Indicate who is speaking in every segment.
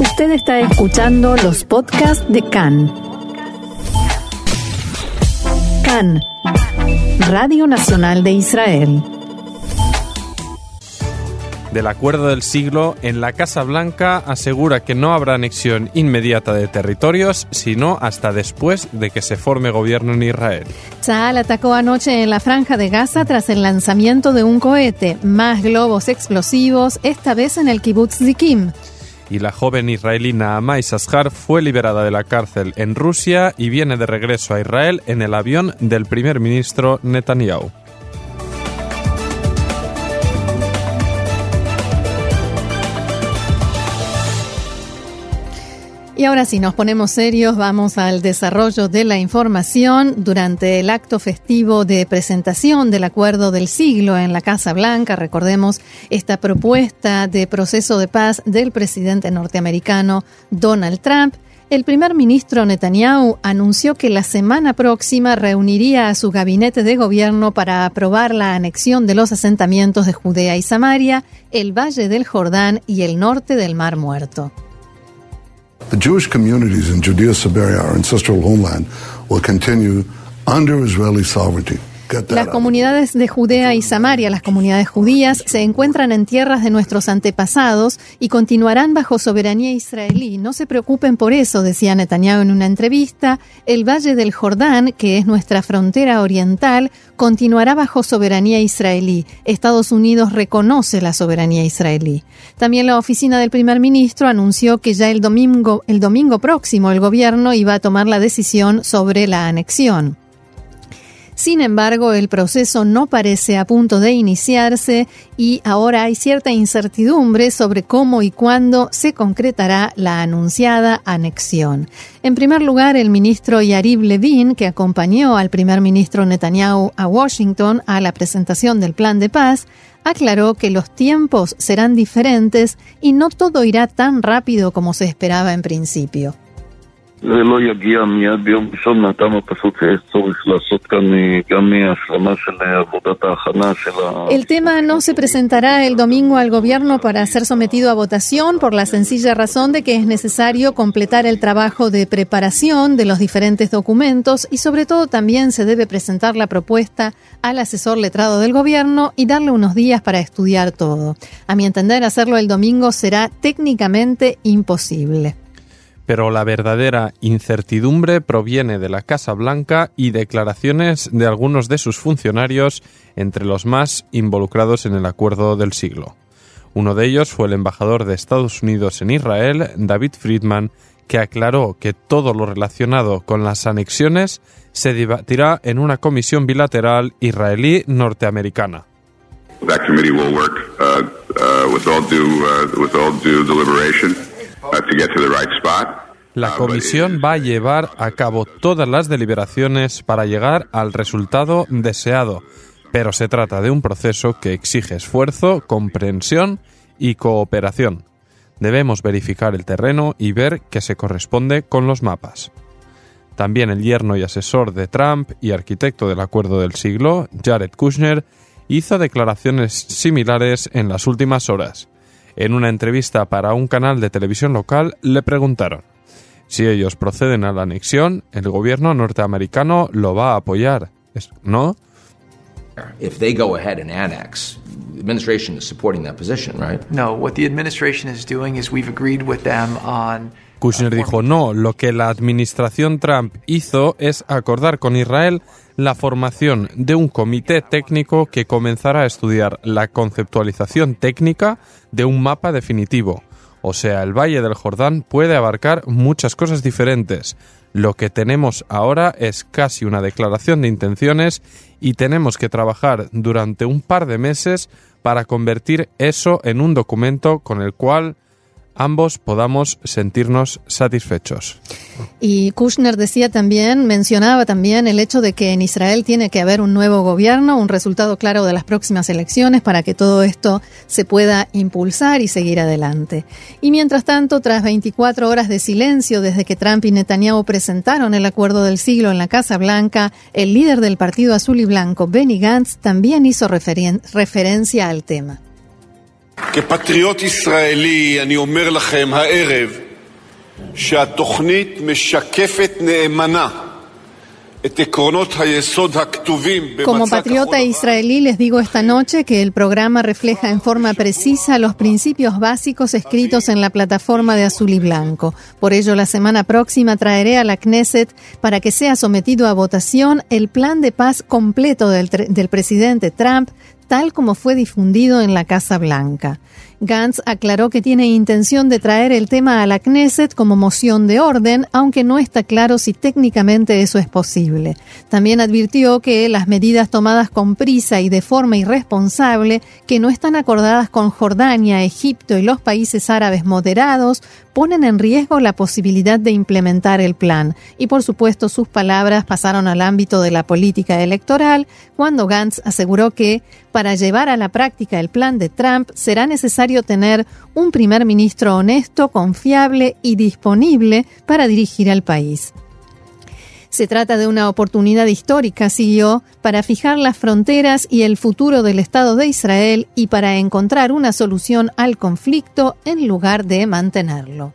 Speaker 1: Usted está escuchando los podcasts de CAN. CAN, Radio Nacional de Israel.
Speaker 2: Del acuerdo del siglo, en la Casa Blanca asegura que no habrá anexión inmediata de territorios, sino hasta después de que se forme gobierno en Israel.
Speaker 3: Tzal atacó anoche en la franja de Gaza tras el lanzamiento de un cohete, más globos explosivos, esta vez en el kibbutz Zikim
Speaker 2: y la joven israelí Naamá Issachar fue liberada de la cárcel en Rusia y viene de regreso a Israel en el avión del primer ministro Netanyahu.
Speaker 3: Y ahora sí, nos ponemos serios, vamos al desarrollo de la información. Durante el acto festivo de presentación del Acuerdo del Siglo en la Casa Blanca, recordemos esta propuesta de proceso de paz del presidente norteamericano Donald Trump, el primer ministro Netanyahu anunció que la semana próxima reuniría a su gabinete de gobierno para aprobar la anexión de los asentamientos de Judea y Samaria, el Valle del Jordán y el norte del Mar Muerto.
Speaker 4: The Jewish communities in Judea, Samaria, our ancestral homeland, will continue under Israeli sovereignty.
Speaker 3: Las comunidades de Judea y Samaria, las comunidades judías, se encuentran en tierras de nuestros antepasados y continuarán bajo soberanía israelí. No se preocupen por eso, decía Netanyahu en una entrevista. El Valle del Jordán, que es nuestra frontera oriental, continuará bajo soberanía israelí. Estados Unidos reconoce la soberanía israelí. También la oficina del primer ministro anunció que ya el domingo, el domingo próximo el gobierno iba a tomar la decisión sobre la anexión. Sin embargo, el proceso no parece a punto de iniciarse y ahora hay cierta incertidumbre sobre cómo y cuándo se concretará la anunciada anexión. En primer lugar, el ministro Yarib Levin, que acompañó al primer ministro Netanyahu a Washington a la presentación del plan de paz, aclaró que los tiempos serán diferentes y no todo irá tan rápido como se esperaba en principio. El tema no se presentará el domingo al gobierno para ser sometido a votación por la sencilla razón de que es necesario completar el trabajo de preparación de los diferentes documentos y sobre todo también se debe presentar la propuesta al asesor letrado del gobierno y darle unos días para estudiar todo. A mi entender, hacerlo el domingo será técnicamente imposible
Speaker 2: pero la verdadera incertidumbre proviene de la Casa Blanca y declaraciones de algunos de sus funcionarios, entre los más involucrados en el acuerdo del siglo. Uno de ellos fue el embajador de Estados Unidos en Israel, David Friedman, que aclaró que todo lo relacionado con las anexiones se debatirá en una comisión bilateral israelí-norteamericana. La comisión va a llevar a cabo todas las deliberaciones para llegar al resultado deseado, pero se trata de un proceso que exige esfuerzo, comprensión y cooperación. Debemos verificar el terreno y ver que se corresponde con los mapas. También el yerno y asesor de Trump y arquitecto del acuerdo del siglo, Jared Kushner, hizo declaraciones similares en las últimas horas. En una entrevista para un canal de televisión local le preguntaron si ellos proceden a la anexión, el gobierno norteamericano lo va a apoyar, ¿no?
Speaker 5: If they go ahead and annex, the administration is supporting that position, right?
Speaker 6: No, what the administration is doing is we've agreed with them on
Speaker 2: Kushner dijo, no, lo que la administración Trump hizo es acordar con Israel la formación de un comité técnico que comenzará a estudiar la conceptualización técnica de un mapa definitivo. O sea, el Valle del Jordán puede abarcar muchas cosas diferentes. Lo que tenemos ahora es casi una declaración de intenciones y tenemos que trabajar durante un par de meses para convertir eso en un documento con el cual ambos podamos sentirnos satisfechos.
Speaker 3: Y Kushner decía también, mencionaba también el hecho de que en Israel tiene que haber un nuevo gobierno, un resultado claro de las próximas elecciones para que todo esto se pueda impulsar y seguir adelante. Y mientras tanto, tras 24 horas de silencio desde que Trump y Netanyahu presentaron el acuerdo del siglo en la Casa Blanca, el líder del Partido Azul y Blanco, Benny Gantz, también hizo referencia al tema.
Speaker 7: כפטריוט ישראלי, אני אומר לכם הערב,
Speaker 3: Como patriota israelí les digo esta noche que el programa refleja en forma precisa los principios básicos escritos en la plataforma de azul y blanco. Por ello, la semana próxima traeré a la Knesset para que sea sometido a votación el plan de paz completo del, del presidente Trump tal como fue difundido en la Casa Blanca. Gantz aclaró que tiene intención de traer el tema a la Knesset como moción de orden, aunque no está claro si técnicamente eso es posible. También advirtió que las medidas tomadas con prisa y de forma irresponsable, que no están acordadas con Jordania, Egipto y los países árabes moderados, ponen en riesgo la posibilidad de implementar el plan. Y por supuesto sus palabras pasaron al ámbito de la política electoral, cuando Gantz aseguró que para llevar a la práctica el plan de Trump será necesario tener un primer ministro honesto, confiable y disponible para dirigir al país. Se trata de una oportunidad histórica, siguió, para fijar las fronteras y el futuro del Estado de Israel y para encontrar una solución al conflicto en lugar de mantenerlo.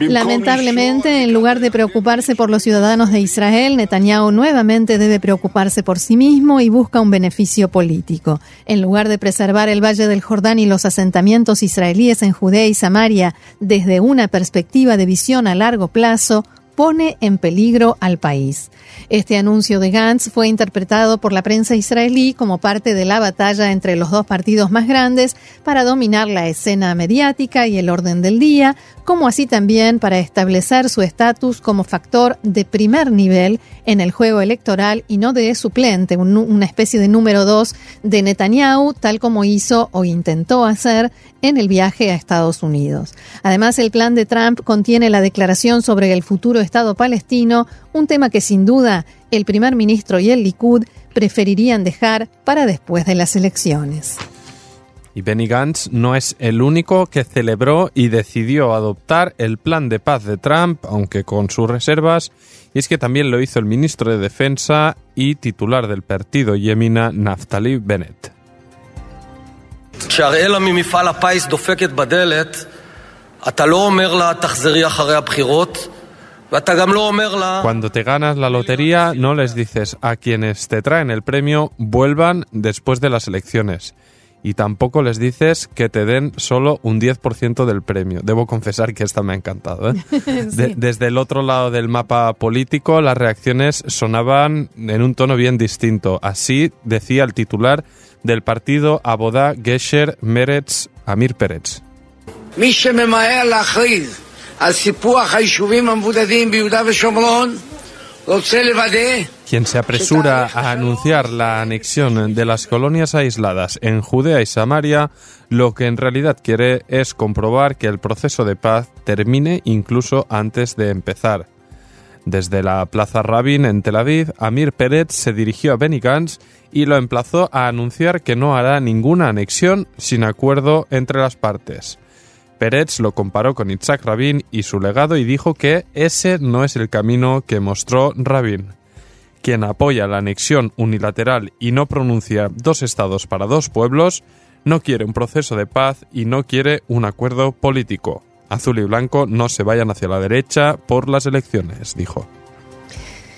Speaker 3: Lamentablemente, en lugar de preocuparse por los ciudadanos de Israel, Netanyahu nuevamente debe preocuparse por sí mismo y busca un beneficio político. En lugar de preservar el Valle del Jordán y los asentamientos israelíes en Judea y Samaria desde una perspectiva de visión a largo plazo, pone en peligro al país. Este anuncio de Gantz fue interpretado por la prensa israelí como parte de la batalla entre los dos partidos más grandes para dominar la escena mediática y el orden del día, como así también para establecer su estatus como factor de primer nivel en el juego electoral y no de suplente, una especie de número dos de Netanyahu, tal como hizo o intentó hacer en el viaje a Estados Unidos. Además, el plan de Trump contiene la declaración sobre el futuro Estado palestino, un tema que sin duda el primer ministro y el Likud preferirían dejar para después de las elecciones.
Speaker 2: Y Benny Gantz no es el único que celebró y decidió adoptar el plan de paz de Trump, aunque con sus reservas, y es que también lo hizo el ministro de Defensa y titular del partido Yemina, Naftali Bennett. Cuando te ganas la lotería, no les dices a quienes te traen el premio vuelvan después de las elecciones y tampoco les dices que te den solo un 10% del premio. Debo confesar que esta me ha encantado. ¿eh? desde el otro lado del mapa político, las reacciones sonaban en un tono bien distinto. Así decía el titular del partido Abodá Gesher Meretz Amir Quien se apresura a anunciar la anexión de las colonias aisladas en Judea y Samaria, lo que en realidad quiere es comprobar que el proceso de paz termine incluso antes de empezar. Desde la Plaza Rabin en Tel Aviv, Amir Pérez se dirigió a Benny Gantz y lo emplazó a anunciar que no hará ninguna anexión sin acuerdo entre las partes. Pérez lo comparó con Isaac Rabin y su legado y dijo que ese no es el camino que mostró Rabin. Quien apoya la anexión unilateral y no pronuncia dos estados para dos pueblos, no quiere un proceso de paz y no quiere un acuerdo político. Azul y blanco no se vayan hacia la derecha por las elecciones, dijo.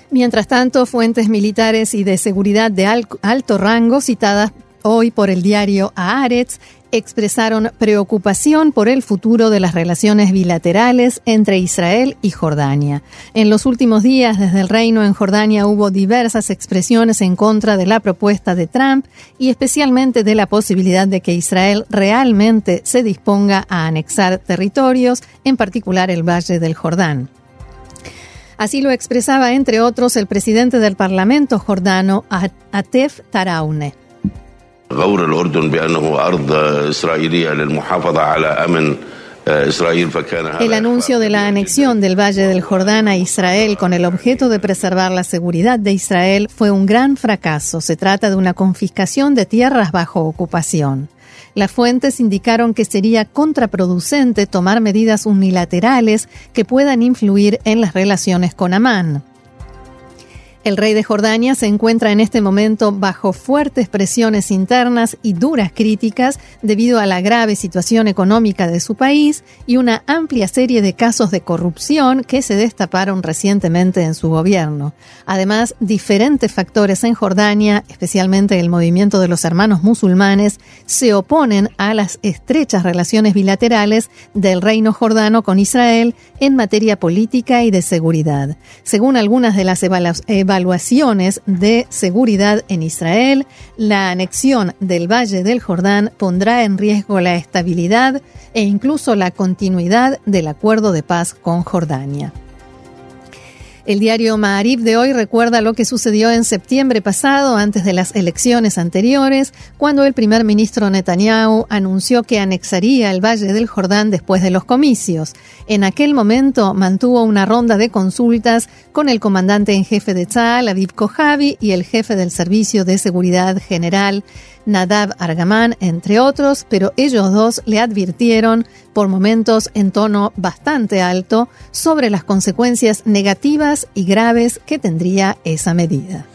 Speaker 3: Mientras tanto, fuentes militares y de seguridad de alto rango citadas hoy por el diario Haaretz expresaron preocupación por el futuro de las relaciones bilaterales entre Israel y Jordania. En los últimos días, desde el reino en Jordania hubo diversas expresiones en contra de la propuesta de Trump y especialmente de la posibilidad de que Israel realmente se disponga a anexar territorios, en particular el Valle del Jordán. Así lo expresaba, entre otros, el presidente del Parlamento jordano, Atef Taraune. El anuncio de la anexión del Valle del Jordán a Israel con el objeto de preservar la seguridad de Israel fue un gran fracaso. Se trata de una confiscación de tierras bajo ocupación. Las fuentes indicaron que sería contraproducente tomar medidas unilaterales que puedan influir en las relaciones con Amán. El rey de Jordania se encuentra en este momento bajo fuertes presiones internas y duras críticas debido a la grave situación económica de su país y una amplia serie de casos de corrupción que se destaparon recientemente en su gobierno. Además, diferentes factores en Jordania, especialmente el movimiento de los hermanos musulmanes, se oponen a las estrechas relaciones bilaterales del reino jordano con Israel en materia política y de seguridad. Según algunas de las evaluaciones, evaluaciones de seguridad en Israel, la anexión del Valle del Jordán pondrá en riesgo la estabilidad e incluso la continuidad del acuerdo de paz con Jordania. El diario Ma'arib de hoy recuerda lo que sucedió en septiembre pasado, antes de las elecciones anteriores, cuando el primer ministro Netanyahu anunció que anexaría el Valle del Jordán después de los comicios. En aquel momento mantuvo una ronda de consultas con el comandante en jefe de Tzal, Aviv Kojavi, y el jefe del Servicio de Seguridad General, Nadab Argaman, entre otros, pero ellos dos le advirtieron, por momentos en tono bastante alto, sobre las consecuencias negativas y graves que tendría esa medida.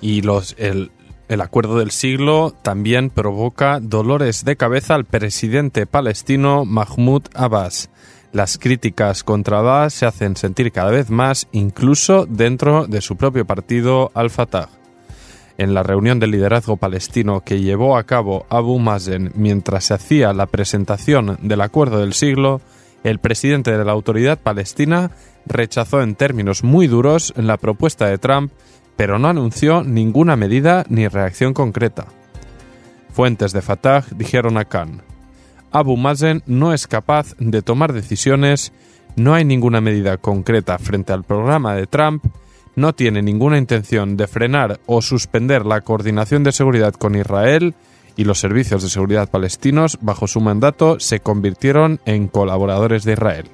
Speaker 2: Y los, el, el acuerdo del siglo también provoca dolores de cabeza al presidente palestino Mahmoud Abbas. Las críticas contra Abbas se hacen sentir cada vez más, incluso dentro de su propio partido Al-Fatah en la reunión del liderazgo palestino que llevó a cabo Abu Mazen mientras se hacía la presentación del acuerdo del siglo, el presidente de la autoridad palestina rechazó en términos muy duros la propuesta de Trump, pero no anunció ninguna medida ni reacción concreta. Fuentes de Fatah dijeron a Khan, Abu Mazen no es capaz de tomar decisiones, no hay ninguna medida concreta frente al programa de Trump no tiene ninguna intención de frenar o suspender la coordinación de seguridad con Israel y los servicios de seguridad palestinos bajo su mandato se convirtieron en colaboradores de Israel.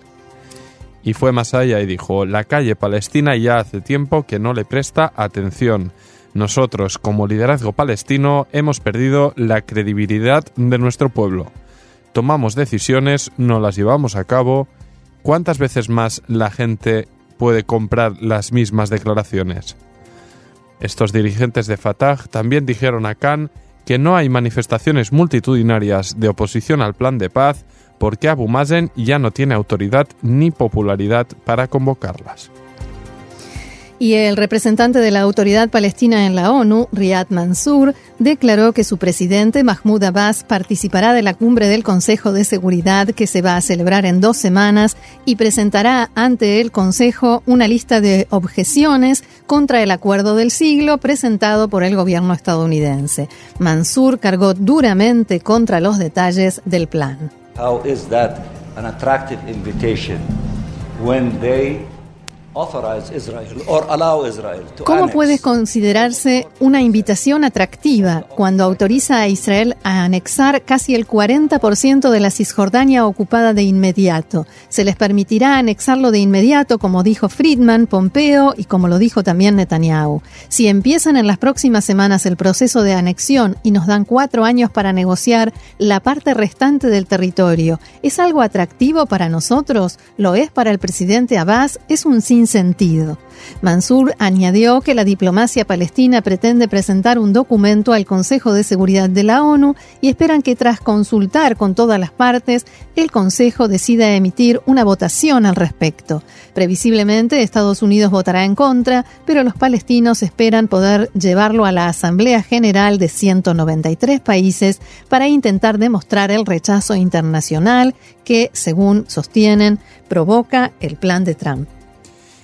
Speaker 2: Y fue más allá y dijo, la calle palestina ya hace tiempo que no le presta atención. Nosotros, como liderazgo palestino, hemos perdido la credibilidad de nuestro pueblo. Tomamos decisiones, no las llevamos a cabo. ¿Cuántas veces más la gente puede comprar las mismas declaraciones. Estos dirigentes de Fatah también dijeron a Khan que no hay manifestaciones multitudinarias de oposición al plan de paz porque Abu Mazen ya no tiene autoridad ni popularidad para convocarlas.
Speaker 3: Y el representante de la autoridad palestina en la ONU, Riyad Mansour, declaró que su presidente, Mahmoud Abbas, participará de la cumbre del Consejo de Seguridad que se va a celebrar en dos semanas y presentará ante el Consejo una lista de objeciones contra el acuerdo del siglo presentado por el gobierno estadounidense. Mansour cargó duramente contra los detalles del plan.
Speaker 7: How is that an attractive invitation when they
Speaker 3: ¿Cómo puede considerarse una invitación atractiva cuando autoriza a Israel a anexar casi el 40% de la Cisjordania ocupada de inmediato? Se les permitirá anexarlo de inmediato, como dijo Friedman, Pompeo y como lo dijo también Netanyahu. Si empiezan en las próximas semanas el proceso de anexión y nos dan cuatro años para negociar la parte restante del territorio, ¿es algo atractivo para nosotros? ¿Lo es para el presidente Abbas? ¿Es un sentido. Mansur añadió que la diplomacia palestina pretende presentar un documento al Consejo de Seguridad de la ONU y esperan que tras consultar con todas las partes, el Consejo decida emitir una votación al respecto. Previsiblemente Estados Unidos votará en contra, pero los palestinos esperan poder llevarlo a la Asamblea General de 193 países para intentar demostrar el rechazo internacional que, según sostienen, provoca el plan de Trump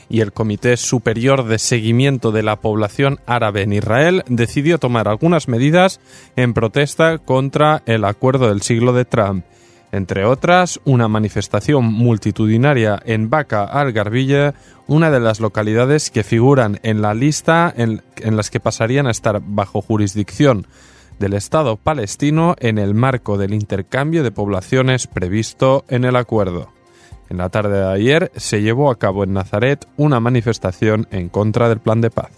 Speaker 2: y el Comité Superior de Seguimiento de la Población Árabe en Israel decidió tomar algunas medidas en protesta contra el acuerdo del siglo de Trump. Entre otras, una manifestación multitudinaria en Baca al Garbilla, una de las localidades que figuran en la lista en las que pasarían a estar bajo jurisdicción del Estado palestino en el marco del intercambio de poblaciones previsto en el acuerdo. En la tarde de ayer se llevó a cabo en Nazaret una manifestación en contra del plan de paz.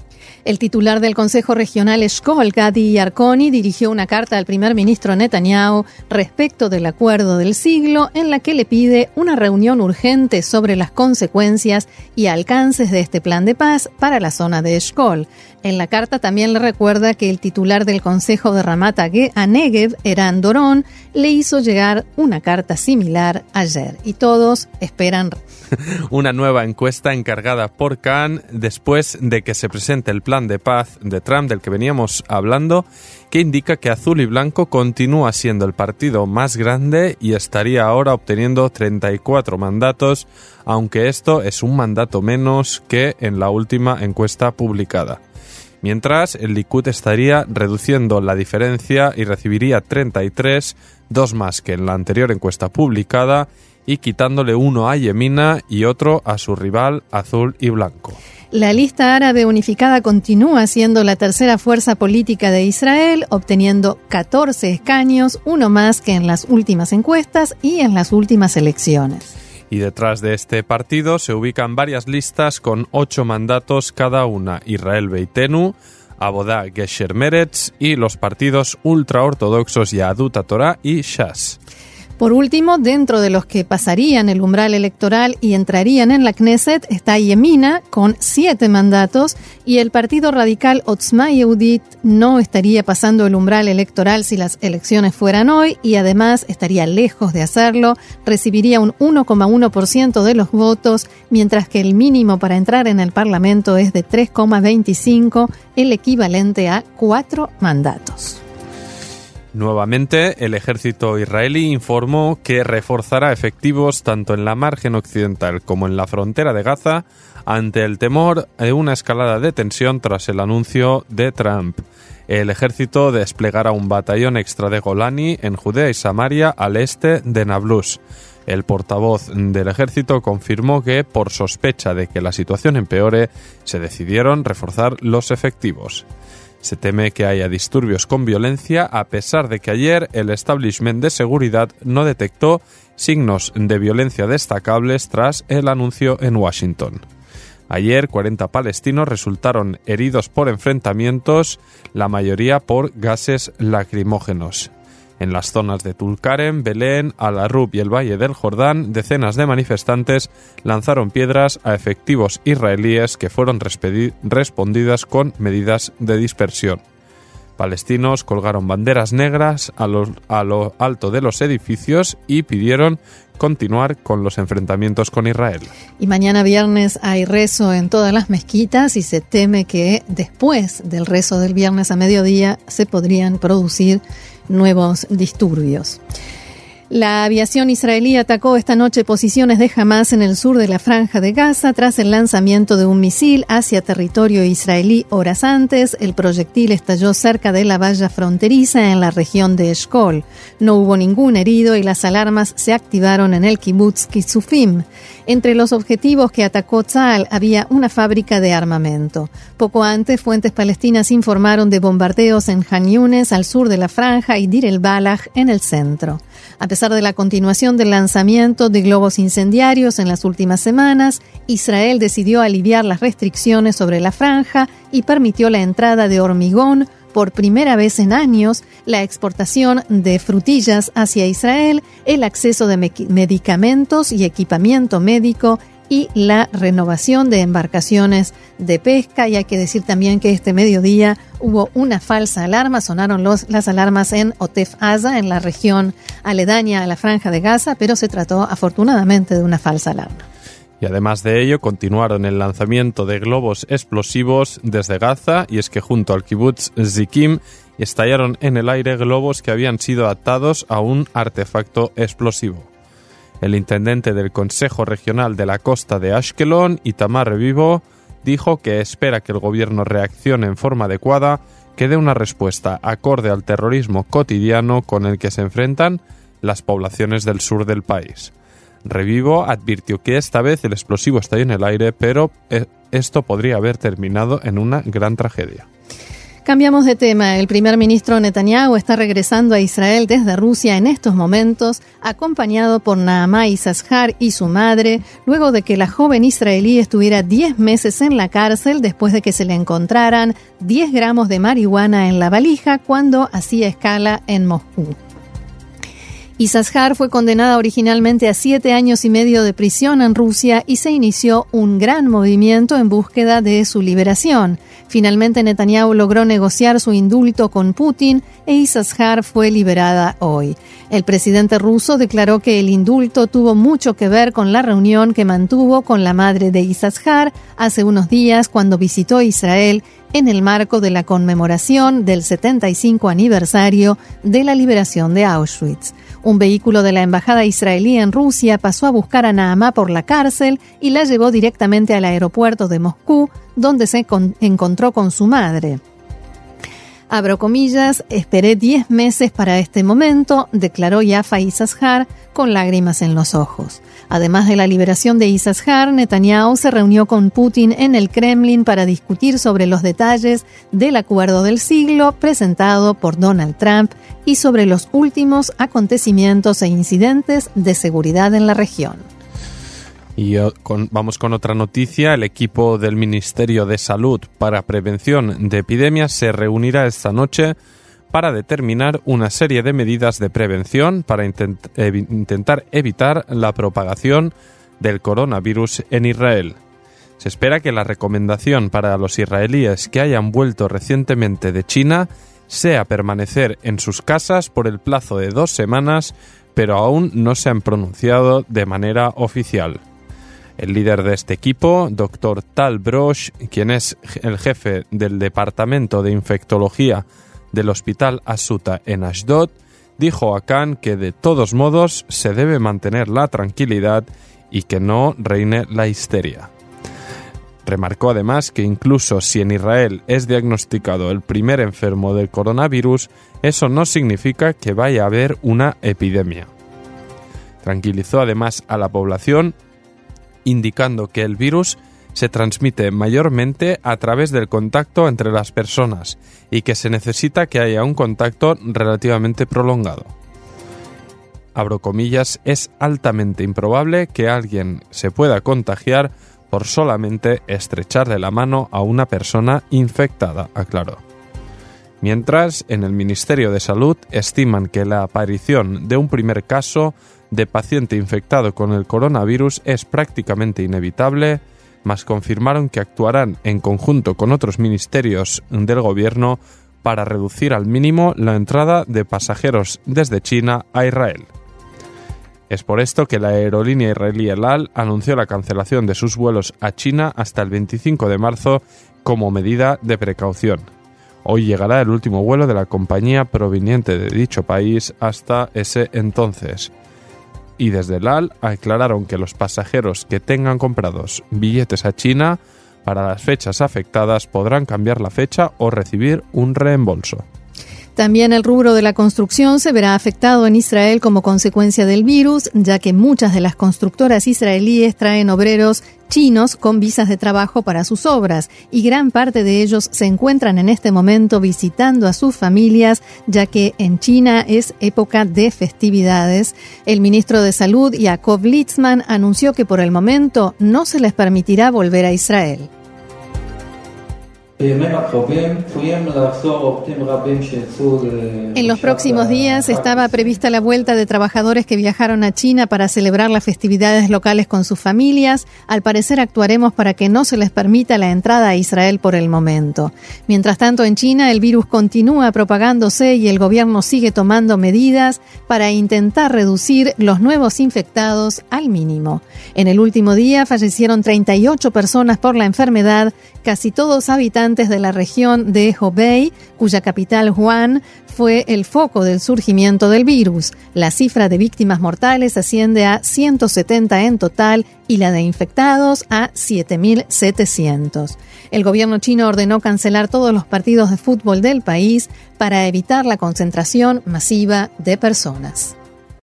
Speaker 3: El titular del Consejo Regional Eshkol, Gadi Yarkoni, dirigió una carta al primer ministro Netanyahu respecto del acuerdo del siglo en la que le pide una reunión urgente sobre las consecuencias y alcances de este plan de paz para la zona de Eshkol. En la carta también le recuerda que el titular del Consejo de Ramat a Negev, Eran Dorón, le hizo llegar una carta similar ayer y todos esperan
Speaker 2: una nueva encuesta encargada por Khan después de que se presente el plan de paz de Trump del que veníamos hablando, que indica que Azul y Blanco continúa siendo el partido más grande y estaría ahora obteniendo 34 mandatos, aunque esto es un mandato menos que en la última encuesta publicada. Mientras, el Likud estaría reduciendo la diferencia y recibiría 33, dos más que en la anterior encuesta publicada, y quitándole uno a Yemina y otro a su rival azul y blanco.
Speaker 3: La lista árabe unificada continúa siendo la tercera fuerza política de Israel, obteniendo 14 escaños, uno más que en las últimas encuestas y en las últimas elecciones.
Speaker 2: Y detrás de este partido se ubican varias listas con ocho mandatos cada una: Israel Beitenu, Abodá Gesher Meretz y los partidos ultraortodoxos Yaduta Torah y Shas.
Speaker 3: Por último, dentro de los que pasarían el umbral electoral y entrarían en la Knesset está Yemina con siete mandatos y el Partido Radical Otzma Yehudit no estaría pasando el umbral electoral si las elecciones fueran hoy y además estaría lejos de hacerlo, recibiría un 1,1% de los votos, mientras que el mínimo para entrar en el Parlamento es de 3,25, el equivalente a cuatro mandatos.
Speaker 2: Nuevamente, el ejército israelí informó que reforzará efectivos tanto en la margen occidental como en la frontera de Gaza ante el temor de una escalada de tensión tras el anuncio de Trump. El ejército desplegará un batallón extra de Golani en Judea y Samaria al este de Nablus. El portavoz del ejército confirmó que, por sospecha de que la situación empeore, se decidieron reforzar los efectivos. Se teme que haya disturbios con violencia a pesar de que ayer el establishment de seguridad no detectó signos de violencia destacables tras el anuncio en Washington. Ayer 40 palestinos resultaron heridos por enfrentamientos, la mayoría por gases lacrimógenos. En las zonas de Tulkarem, Belén, Al-Arrub y el Valle del Jordán, decenas de manifestantes lanzaron piedras a efectivos israelíes que fueron respondidas con medidas de dispersión. Palestinos colgaron banderas negras a lo, a lo alto de los edificios y pidieron continuar con los enfrentamientos con Israel.
Speaker 3: Y mañana viernes hay rezo en todas las mezquitas y se teme que después del rezo del viernes a mediodía se podrían producir nuevos disturbios. La aviación israelí atacó esta noche posiciones de Hamas en el sur de la franja de Gaza tras el lanzamiento de un misil hacia territorio israelí horas antes. El proyectil estalló cerca de la valla fronteriza en la región de Eshkol. No hubo ningún herido y las alarmas se activaron en el kibbutz Kisufim. Entre los objetivos que atacó Tzal había una fábrica de armamento. Poco antes, fuentes palestinas informaron de bombardeos en Han Yunes, al sur de la franja, y Dir el Balaj, en el centro. De la continuación del lanzamiento de globos incendiarios en las últimas semanas, Israel decidió aliviar las restricciones sobre la franja y permitió la entrada de hormigón por primera vez en años, la exportación de frutillas hacia Israel, el acceso de medicamentos y equipamiento médico y la renovación de embarcaciones de pesca. Y hay que decir también que este mediodía hubo una falsa alarma, sonaron los, las alarmas en Otef Aza, en la región aledaña a la franja de Gaza, pero se trató afortunadamente de una falsa alarma.
Speaker 2: Y además de ello, continuaron el lanzamiento de globos explosivos desde Gaza, y es que junto al kibbutz Zikim estallaron en el aire globos que habían sido atados a un artefacto explosivo. El intendente del Consejo Regional de la Costa de Ashkelon, Itamar Revivo, dijo que espera que el gobierno reaccione en forma adecuada, que dé una respuesta acorde al terrorismo cotidiano con el que se enfrentan las poblaciones del sur del país. Revivo advirtió que esta vez el explosivo está en el aire, pero eh, esto podría haber terminado en una gran tragedia.
Speaker 3: Cambiamos de tema. El primer ministro Netanyahu está regresando a Israel desde Rusia en estos momentos, acompañado por Naamá Isashar y su madre, luego de que la joven israelí estuviera 10 meses en la cárcel después de que se le encontraran 10 gramos de marihuana en la valija cuando hacía escala en Moscú. Isashar fue condenada originalmente a siete años y medio de prisión en Rusia y se inició un gran movimiento en búsqueda de su liberación. Finalmente Netanyahu logró negociar su indulto con Putin e Isashar fue liberada hoy. El presidente ruso declaró que el indulto tuvo mucho que ver con la reunión que mantuvo con la madre de Isashar hace unos días cuando visitó Israel en el marco de la conmemoración del 75 aniversario de la liberación de Auschwitz. Un vehículo de la embajada israelí en Rusia pasó a buscar a Naamá por la cárcel y la llevó directamente al aeropuerto de Moscú, donde se encontró con su madre. Abro comillas, esperé 10 meses para este momento, declaró Yafa Isashar con lágrimas en los ojos. Además de la liberación de Isashar, Netanyahu se reunió con Putin en el Kremlin para discutir sobre los detalles del acuerdo del siglo presentado por Donald Trump y sobre los últimos acontecimientos e incidentes de seguridad en la región.
Speaker 2: Y vamos con otra noticia. El equipo del Ministerio de Salud para Prevención de Epidemias se reunirá esta noche para determinar una serie de medidas de prevención para intentar evitar la propagación del coronavirus en Israel. Se espera que la recomendación para los israelíes que hayan vuelto recientemente de China sea permanecer en sus casas por el plazo de dos semanas, pero aún no se han pronunciado de manera oficial. El líder de este equipo, Dr. Tal Brosh, quien es el jefe del Departamento de Infectología del Hospital Asuta en Ashdod, dijo a Khan que de todos modos se debe mantener la tranquilidad y que no reine la histeria. Remarcó además que incluso si en Israel es diagnosticado el primer enfermo del coronavirus, eso no significa que vaya a haber una epidemia. Tranquilizó además a la población indicando que el virus se transmite mayormente a través del contacto entre las personas y que se necesita que haya un contacto relativamente prolongado. Abro comillas, es altamente improbable que alguien se pueda contagiar por solamente estrecharle la mano a una persona infectada, aclaró. Mientras, en el Ministerio de Salud estiman que la aparición de un primer caso de paciente infectado con el coronavirus es prácticamente inevitable, mas confirmaron que actuarán en conjunto con otros ministerios del gobierno para reducir al mínimo la entrada de pasajeros desde China a Israel. Es por esto que la aerolínea israelí El Al anunció la cancelación de sus vuelos a China hasta el 25 de marzo como medida de precaución. Hoy llegará el último vuelo de la compañía proveniente de dicho país hasta ese entonces y desde el AL aclararon que los pasajeros que tengan comprados billetes a China para las fechas afectadas podrán cambiar la fecha o recibir un reembolso.
Speaker 3: También el rubro de la construcción se verá afectado en Israel como consecuencia del virus, ya que muchas de las constructoras israelíes traen obreros chinos con visas de trabajo para sus obras y gran parte de ellos se encuentran en este momento visitando a sus familias, ya que en China es época de festividades. El ministro de Salud, Jacob Litzman, anunció que por el momento no se les permitirá volver a Israel. En los próximos días estaba prevista la vuelta de trabajadores que viajaron a China para celebrar las festividades locales con sus familias. Al parecer actuaremos para que no se les permita la entrada a Israel por el momento. Mientras tanto, en China el virus continúa propagándose y el gobierno sigue tomando medidas para intentar reducir los nuevos infectados al mínimo. En el último día fallecieron 38 personas por la enfermedad, casi todos habitantes de la región de Hubei, cuya capital Wuhan fue el foco del surgimiento del virus. La cifra de víctimas mortales asciende a 170 en total y la de infectados a 7.700. El gobierno chino ordenó cancelar todos los partidos de fútbol del país para evitar la concentración masiva de personas.